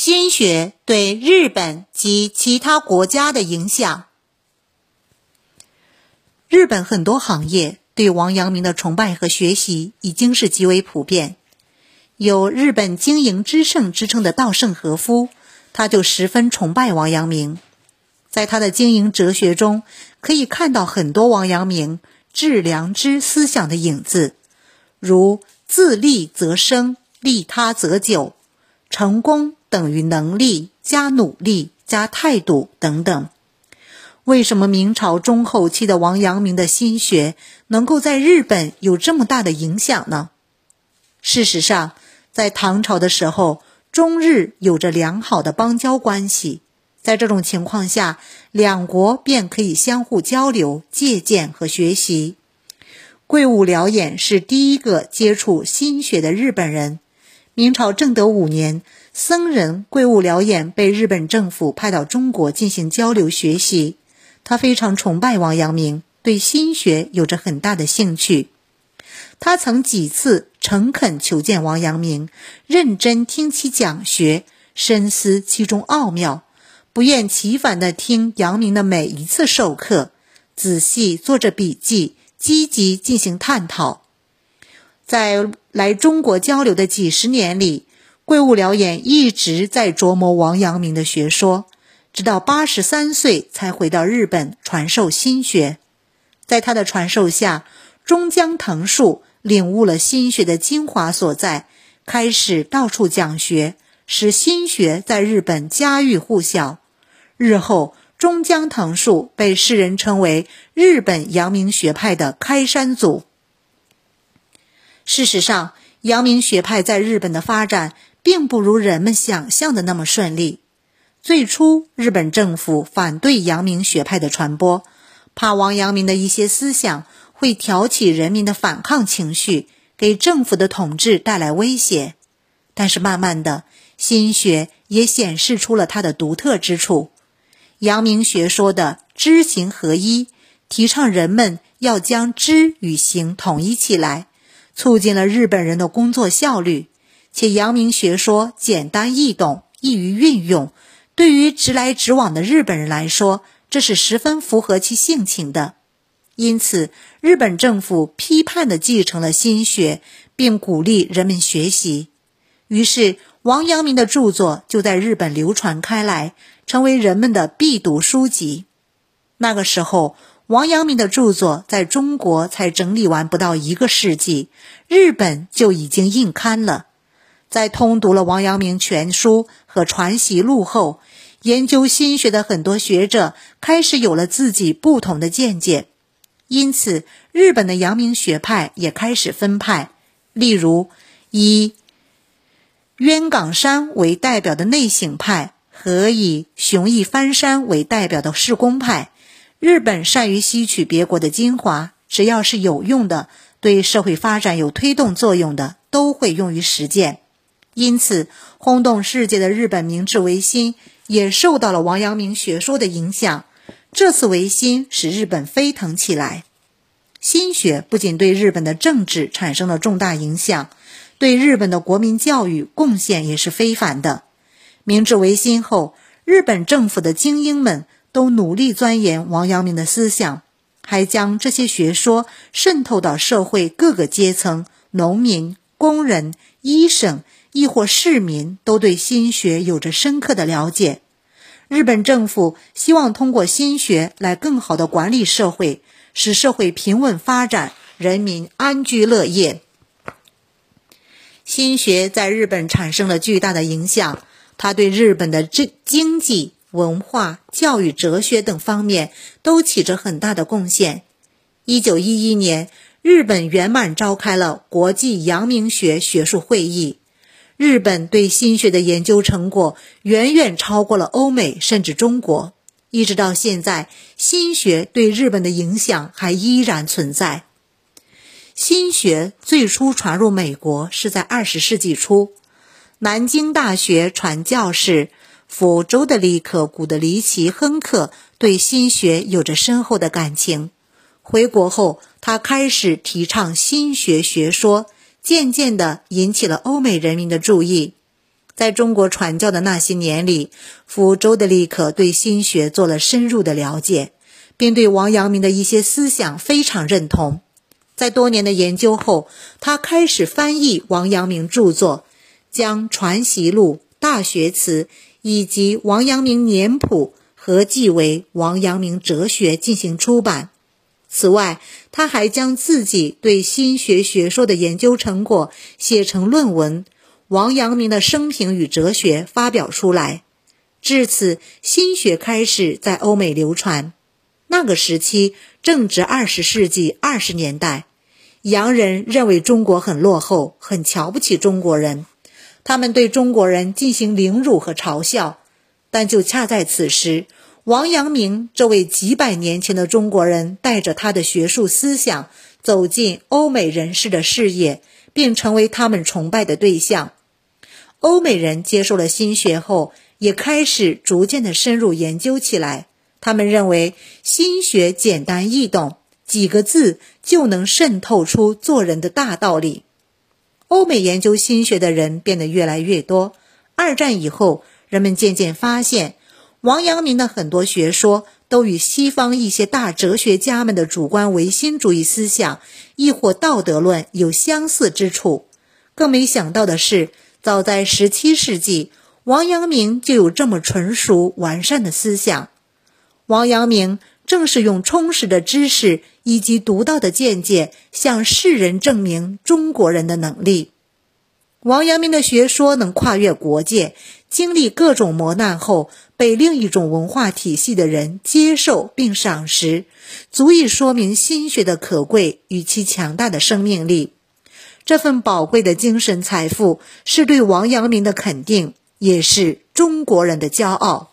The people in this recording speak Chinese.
心学对日本及其他国家的影响。日本很多行业对王阳明的崇拜和学习已经是极为普遍。有“日本经营之圣”之称的稻盛和夫，他就十分崇拜王阳明。在他的经营哲学中，可以看到很多王阳明致良知思想的影子，如“自利则生，利他则久”，成功。等于能力加努力加态度等等。为什么明朝中后期的王阳明的心学能够在日本有这么大的影响呢？事实上，在唐朝的时候，中日有着良好的邦交关系，在这种情况下，两国便可以相互交流、借鉴和学习。桂武辽衍是第一个接触心学的日本人。明朝正德五年。僧人桂物辽衍被日本政府派到中国进行交流学习，他非常崇拜王阳明，对心学有着很大的兴趣。他曾几次诚恳求见王阳明，认真听其讲学，深思其中奥妙，不厌其烦地听阳明的每一次授课，仔细做着笔记，积极进行探讨。在来中国交流的几十年里。桂物辽衍一直在琢磨王阳明的学说，直到八十三岁才回到日本传授心学。在他的传授下，中江藤树领悟了心学的精华所在，开始到处讲学，使心学在日本家喻户晓。日后，中江藤树被世人称为日本阳明学派的开山祖。事实上，阳明学派在日本的发展。并不如人们想象的那么顺利。最初，日本政府反对阳明学派的传播，怕王阳明的一些思想会挑起人民的反抗情绪，给政府的统治带来威胁。但是，慢慢的，心学也显示出了它的独特之处。阳明学说的知行合一，提倡人们要将知与行统一起来，促进了日本人的工作效率。且阳明学说简单易懂，易于运用，对于直来直往的日本人来说，这是十分符合其性情的。因此，日本政府批判地继承了心学，并鼓励人们学习。于是，王阳明的著作就在日本流传开来，成为人们的必读书籍。那个时候，王阳明的著作在中国才整理完不到一个世纪，日本就已经印刊了。在通读了王阳明全书和传习录后，研究心学的很多学者开始有了自己不同的见解，因此日本的阳明学派也开始分派。例如，以渊冈山为代表的内省派和以熊毅翻山为代表的世公派。日本善于吸取别国的精华，只要是有用的、对社会发展有推动作用的，都会用于实践。因此，轰动世界的日本明治维新也受到了王阳明学说的影响。这次维新使日本飞腾起来。心学不仅对日本的政治产生了重大影响，对日本的国民教育贡献也是非凡的。明治维新后，日本政府的精英们都努力钻研王阳明的思想，还将这些学说渗透到社会各个阶层，农民、工人、医生。亦或市民都对心学有着深刻的了解。日本政府希望通过心学来更好的管理社会，使社会平稳发展，人民安居乐业。心学在日本产生了巨大的影响，它对日本的经经济、文化、教育、哲学等方面都起着很大的贡献。一九一一年，日本圆满召开了国际阳明学学术会议。日本对心学的研究成果远远超过了欧美，甚至中国。一直到现在，心学对日本的影响还依然存在。心学最初传入美国是在二十世纪初，南京大学传教士福州的利克古德里奇亨克对心学有着深厚的感情。回国后，他开始提倡心学学说。渐渐地引起了欧美人民的注意。在中国传教的那些年里，福州的立刻对心学做了深入的了解，并对王阳明的一些思想非常认同。在多年的研究后，他开始翻译王阳明著作，将《传习录》《大学词》以及《王阳明年谱》合记为《王阳明哲学》进行出版。此外，他还将自己对心学学说的研究成果写成论文。王阳明的生平与哲学发表出来，至此心学开始在欧美流传。那个时期正值二十世纪二十年代，洋人认为中国很落后，很瞧不起中国人，他们对中国人进行凌辱和嘲笑。但就恰在此时，王阳明这位几百年前的中国人，带着他的学术思想走进欧美人士的视野，并成为他们崇拜的对象。欧美人接受了心学后，也开始逐渐的深入研究起来。他们认为心学简单易懂，几个字就能渗透出做人的大道理。欧美研究心学的人变得越来越多。二战以后，人们渐渐发现，王阳明的很多学说都与西方一些大哲学家们的主观唯心主义思想，亦或道德论有相似之处。更没想到的是。早在十七世纪，王阳明就有这么纯熟完善的思想。王阳明正是用充实的知识以及独到的见解，向世人证明中国人的能力。王阳明的学说能跨越国界，经历各种磨难后，被另一种文化体系的人接受并赏识，足以说明心学的可贵与其强大的生命力。这份宝贵的精神财富是对王阳明的肯定，也是中国人的骄傲。